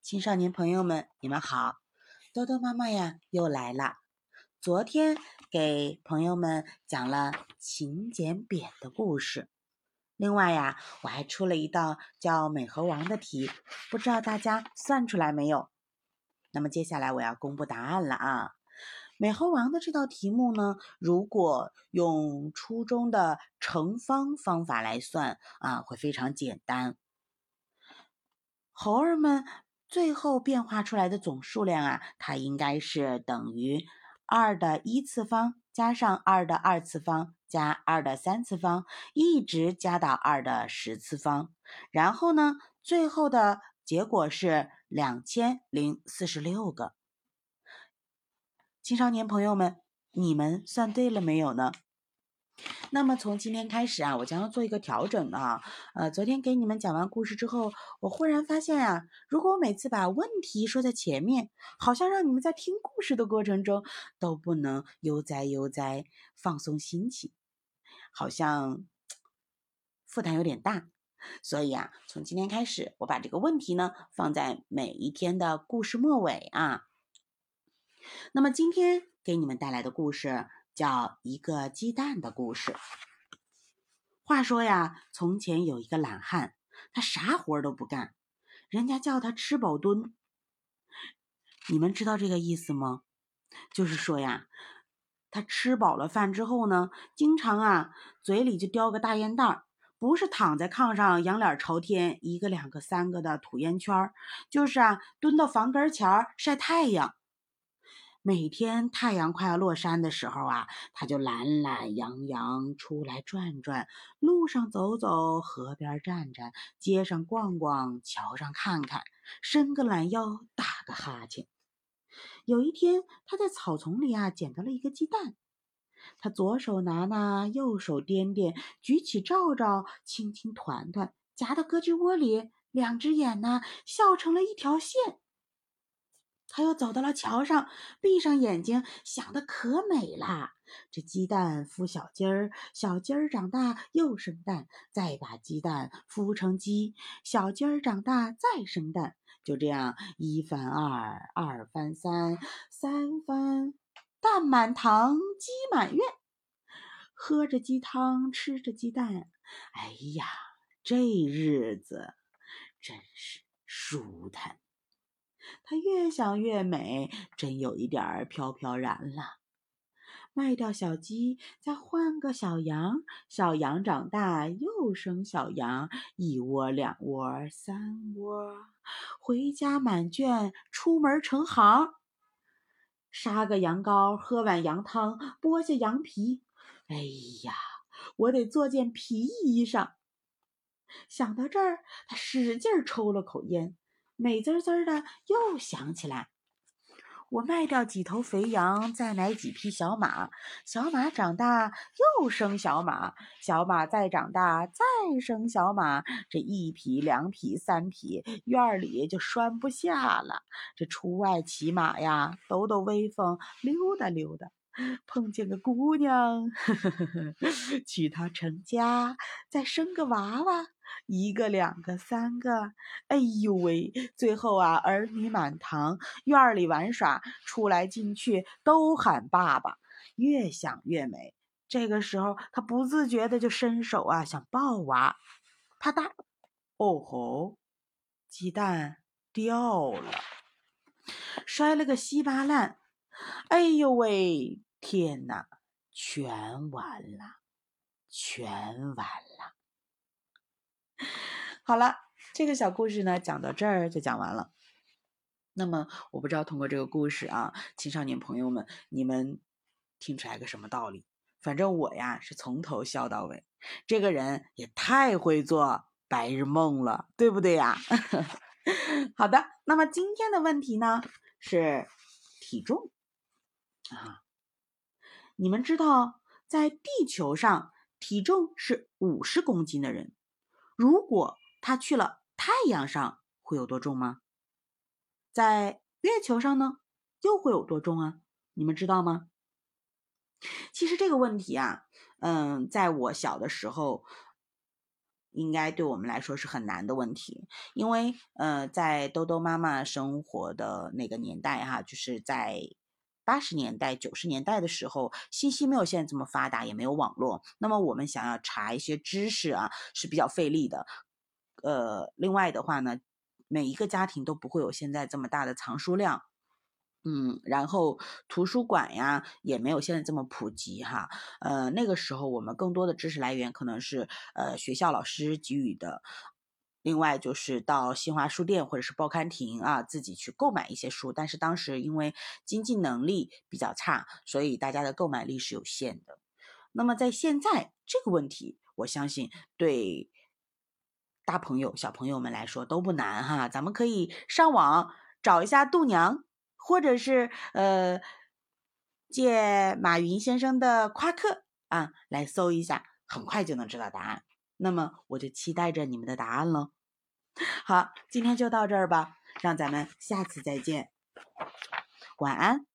青少年朋友们，你们好！豆豆妈妈呀，又来了。昨天给朋友们讲了勤俭扁的故事，另外呀，我还出了一道叫“美猴王”的题，不知道大家算出来没有？那么接下来我要公布答案了啊！美猴王的这道题目呢，如果用初中的乘方方法来算啊，会非常简单。猴儿们。最后变化出来的总数量啊，它应该是等于二的一次方加上二的二次方加二的三次方，一直加到二的十次方。然后呢，最后的结果是两千零四十六个。青少年朋友们，你们算对了没有呢？那么从今天开始啊，我将要做一个调整啊。呃，昨天给你们讲完故事之后，我忽然发现啊，如果我每次把问题说在前面，好像让你们在听故事的过程中都不能悠哉悠哉放松心情，好像负担有点大。所以啊，从今天开始，我把这个问题呢放在每一天的故事末尾啊。那么今天给你们带来的故事。叫一个鸡蛋的故事。话说呀，从前有一个懒汉，他啥活都不干，人家叫他吃饱蹲。你们知道这个意思吗？就是说呀，他吃饱了饭之后呢，经常啊嘴里就叼个大烟袋儿，不是躺在炕上仰脸朝天，一个两个三个的吐烟圈儿，就是啊蹲到房根前儿晒太阳。每天太阳快要落山的时候啊，他就懒懒洋洋出来转转，路上走走，河边站站，街上逛逛，桥上看看，伸个懒腰，打个哈欠。有一天，他在草丛里啊捡到了一个鸡蛋，他左手拿拿，右手掂掂，举起照照，轻轻团团，夹到胳肢窝里，两只眼呢笑成了一条线。他又走到了桥上，闭上眼睛，想的可美啦。这鸡蛋孵小鸡儿，小鸡儿长大又生蛋，再把鸡蛋孵成鸡，小鸡儿长大再生蛋。就这样，一翻二，二翻三，三翻蛋满堂，鸡满院。喝着鸡汤，吃着鸡蛋，哎呀，这日子真是舒坦。他越想越美，真有一点儿飘飘然了。卖掉小鸡，再换个小羊，小羊长大又生小羊，一窝两窝三窝，回家满圈，出门成行。杀个羊羔，喝碗羊汤，剥下羊皮。哎呀，我得做件皮衣裳。想到这儿，他使劲抽了口烟。美滋滋的，又想起来，我卖掉几头肥羊，再买几匹小马，小马长大又生小马，小马再长大再生小马，这一匹两匹三匹，院里就拴不下了。这出外骑马呀，抖抖威风，溜达溜达。碰见个姑娘，呵呵呵娶她成家，再生个娃娃，一个两个三个，哎呦喂！最后啊，儿女满堂，院里玩耍，出来进去都喊爸爸。越想越美，这个时候他不自觉的就伸手啊想抱娃，啪嗒，哦吼，鸡蛋掉了，摔了个稀巴烂，哎呦喂！天哪，全完了，全完了。好了，这个小故事呢，讲到这儿就讲完了。那么，我不知道通过这个故事啊，青少年朋友们，你们听出来个什么道理？反正我呀，是从头笑到尾。这个人也太会做白日梦了，对不对呀？好的，那么今天的问题呢是体重啊。你们知道，在地球上体重是五十公斤的人，如果他去了太阳上，会有多重吗？在月球上呢，又会有多重啊？你们知道吗？其实这个问题啊，嗯，在我小的时候，应该对我们来说是很难的问题，因为呃，在兜兜妈妈生活的那个年代哈，就是在八十年代、九十年代的时候，信息没有现在这么发达，也没有网络，那么我们想要查一些知识啊是比较费力的。呃，另外的话呢，每一个家庭都不会有现在这么大的藏书量。嗯，然后图书馆呀也没有现在这么普及哈，呃，那个时候我们更多的知识来源可能是呃学校老师给予的，另外就是到新华书店或者是报刊亭啊自己去购买一些书，但是当时因为经济能力比较差，所以大家的购买力是有限的。那么在现在这个问题，我相信对大朋友小朋友们来说都不难哈，咱们可以上网找一下度娘。或者是呃，借马云先生的夸克啊来搜一下，很快就能知道答案。那么我就期待着你们的答案喽。好，今天就到这儿吧，让咱们下次再见，晚安。